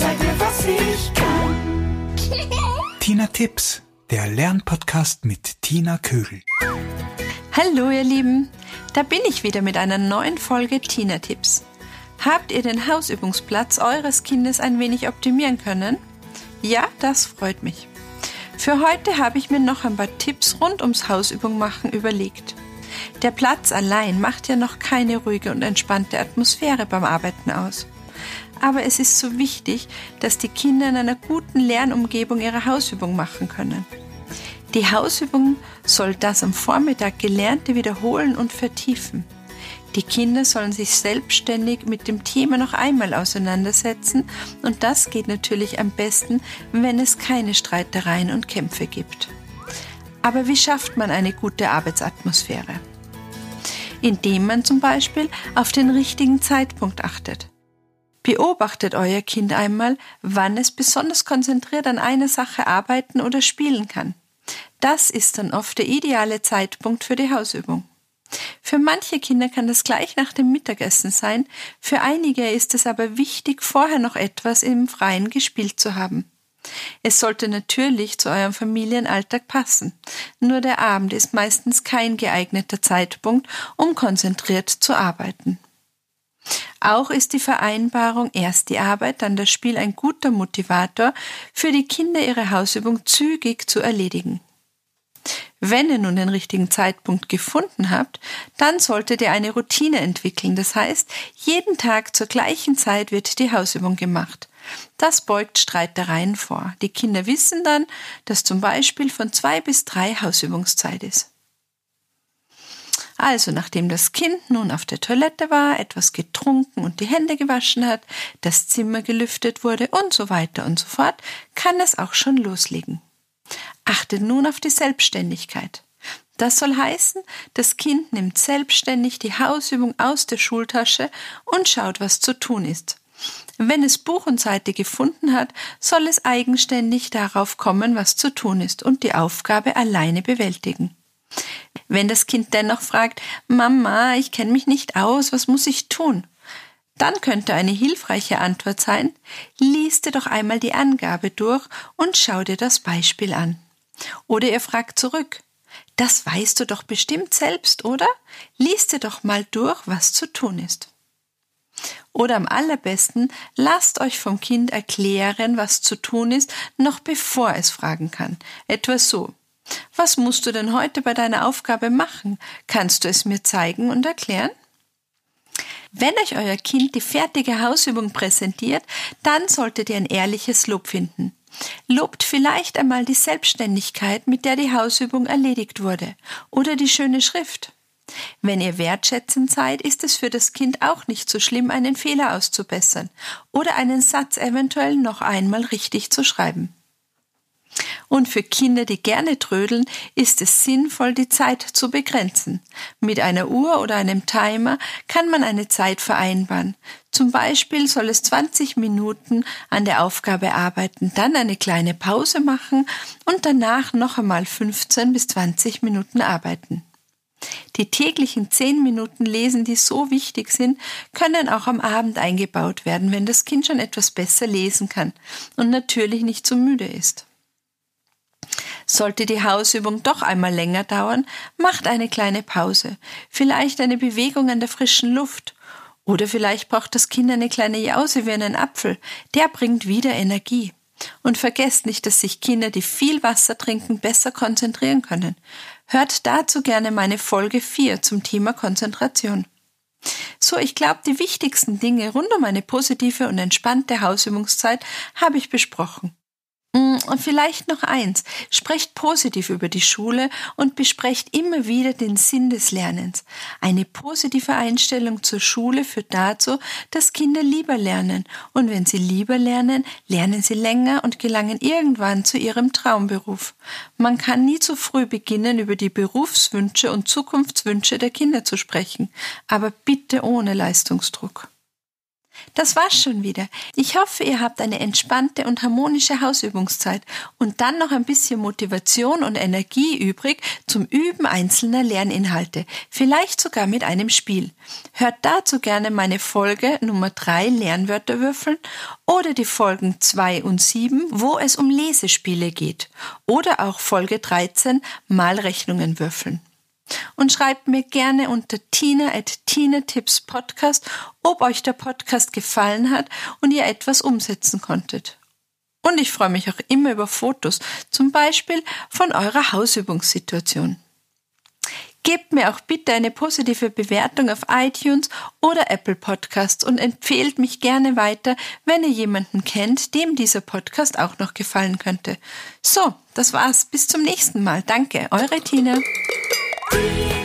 zeig mir, was ich kann. Tina Tipps, der Lernpodcast mit Tina Kögel. Hallo ihr Lieben, da bin ich wieder mit einer neuen Folge Tina Tipps. Habt ihr den Hausübungsplatz eures Kindes ein wenig optimieren können? Ja, das freut mich. Für heute habe ich mir noch ein paar Tipps rund ums Hausübung machen überlegt. Der Platz allein macht ja noch keine ruhige und entspannte Atmosphäre beim Arbeiten aus. Aber es ist so wichtig, dass die Kinder in einer guten Lernumgebung ihre Hausübung machen können. Die Hausübung soll das am Vormittag Gelernte wiederholen und vertiefen. Die Kinder sollen sich selbstständig mit dem Thema noch einmal auseinandersetzen und das geht natürlich am besten, wenn es keine Streitereien und Kämpfe gibt. Aber wie schafft man eine gute Arbeitsatmosphäre? Indem man zum Beispiel auf den richtigen Zeitpunkt achtet. Beobachtet euer Kind einmal, wann es besonders konzentriert an einer Sache arbeiten oder spielen kann. Das ist dann oft der ideale Zeitpunkt für die Hausübung. Für manche Kinder kann das gleich nach dem Mittagessen sein, für einige ist es aber wichtig, vorher noch etwas im Freien gespielt zu haben. Es sollte natürlich zu eurem Familienalltag passen. Nur der Abend ist meistens kein geeigneter Zeitpunkt, um konzentriert zu arbeiten. Auch ist die Vereinbarung erst die Arbeit, dann das Spiel ein guter Motivator für die Kinder, ihre Hausübung zügig zu erledigen. Wenn ihr nun den richtigen Zeitpunkt gefunden habt, dann solltet ihr eine Routine entwickeln. Das heißt, jeden Tag zur gleichen Zeit wird die Hausübung gemacht. Das beugt Streitereien vor. Die Kinder wissen dann, dass zum Beispiel von zwei bis drei Hausübungszeit ist. Also, nachdem das Kind nun auf der Toilette war, etwas getrunken und die Hände gewaschen hat, das Zimmer gelüftet wurde und so weiter und so fort, kann es auch schon loslegen. Achtet nun auf die Selbstständigkeit. Das soll heißen, das Kind nimmt selbstständig die Hausübung aus der Schultasche und schaut, was zu tun ist. Wenn es Buch und Seite gefunden hat, soll es eigenständig darauf kommen, was zu tun ist und die Aufgabe alleine bewältigen. Wenn das Kind dennoch fragt, Mama, ich kenne mich nicht aus, was muss ich tun? Dann könnte eine hilfreiche Antwort sein, lies dir doch einmal die Angabe durch und schau dir das Beispiel an. Oder ihr fragt zurück, das weißt du doch bestimmt selbst, oder? Lies dir doch mal durch, was zu tun ist. Oder am allerbesten, lasst euch vom Kind erklären, was zu tun ist, noch bevor es fragen kann. Etwa so. Was musst du denn heute bei deiner Aufgabe machen? Kannst du es mir zeigen und erklären? Wenn euch euer Kind die fertige Hausübung präsentiert, dann solltet ihr ein ehrliches Lob finden. Lobt vielleicht einmal die Selbstständigkeit, mit der die Hausübung erledigt wurde, oder die schöne Schrift. Wenn ihr wertschätzend seid, ist es für das Kind auch nicht so schlimm, einen Fehler auszubessern oder einen Satz eventuell noch einmal richtig zu schreiben. Und für Kinder, die gerne trödeln, ist es sinnvoll, die Zeit zu begrenzen. Mit einer Uhr oder einem Timer kann man eine Zeit vereinbaren. Zum Beispiel soll es 20 Minuten an der Aufgabe arbeiten, dann eine kleine Pause machen und danach noch einmal 15 bis 20 Minuten arbeiten. Die täglichen 10 Minuten Lesen, die so wichtig sind, können auch am Abend eingebaut werden, wenn das Kind schon etwas besser lesen kann und natürlich nicht so müde ist. Sollte die Hausübung doch einmal länger dauern, macht eine kleine Pause, vielleicht eine Bewegung an der frischen Luft. Oder vielleicht braucht das Kind eine kleine Jause wie einen Apfel, der bringt wieder Energie. Und vergesst nicht, dass sich Kinder, die viel Wasser trinken, besser konzentrieren können. Hört dazu gerne meine Folge 4 zum Thema Konzentration. So, ich glaube, die wichtigsten Dinge rund um eine positive und entspannte Hausübungszeit habe ich besprochen. Und vielleicht noch eins, sprecht positiv über die Schule und besprecht immer wieder den Sinn des Lernens. Eine positive Einstellung zur Schule führt dazu, dass Kinder lieber lernen. Und wenn sie lieber lernen, lernen sie länger und gelangen irgendwann zu ihrem Traumberuf. Man kann nie zu früh beginnen, über die Berufswünsche und Zukunftswünsche der Kinder zu sprechen, aber bitte ohne Leistungsdruck. Das war's schon wieder. Ich hoffe, ihr habt eine entspannte und harmonische Hausübungszeit und dann noch ein bisschen Motivation und Energie übrig zum Üben einzelner Lerninhalte, vielleicht sogar mit einem Spiel. Hört dazu gerne meine Folge Nummer 3 Lernwörter würfeln oder die Folgen 2 und 7, wo es um Lesespiele geht oder auch Folge 13 Malrechnungen würfeln und schreibt mir gerne unter tina at tina tips podcast, ob euch der Podcast gefallen hat und ihr etwas umsetzen konntet. Und ich freue mich auch immer über Fotos, zum Beispiel von eurer Hausübungssituation. Gebt mir auch bitte eine positive Bewertung auf iTunes oder Apple Podcasts und empfehlt mich gerne weiter, wenn ihr jemanden kennt, dem dieser Podcast auch noch gefallen könnte. So, das war's. Bis zum nächsten Mal. Danke, eure Tina. Tina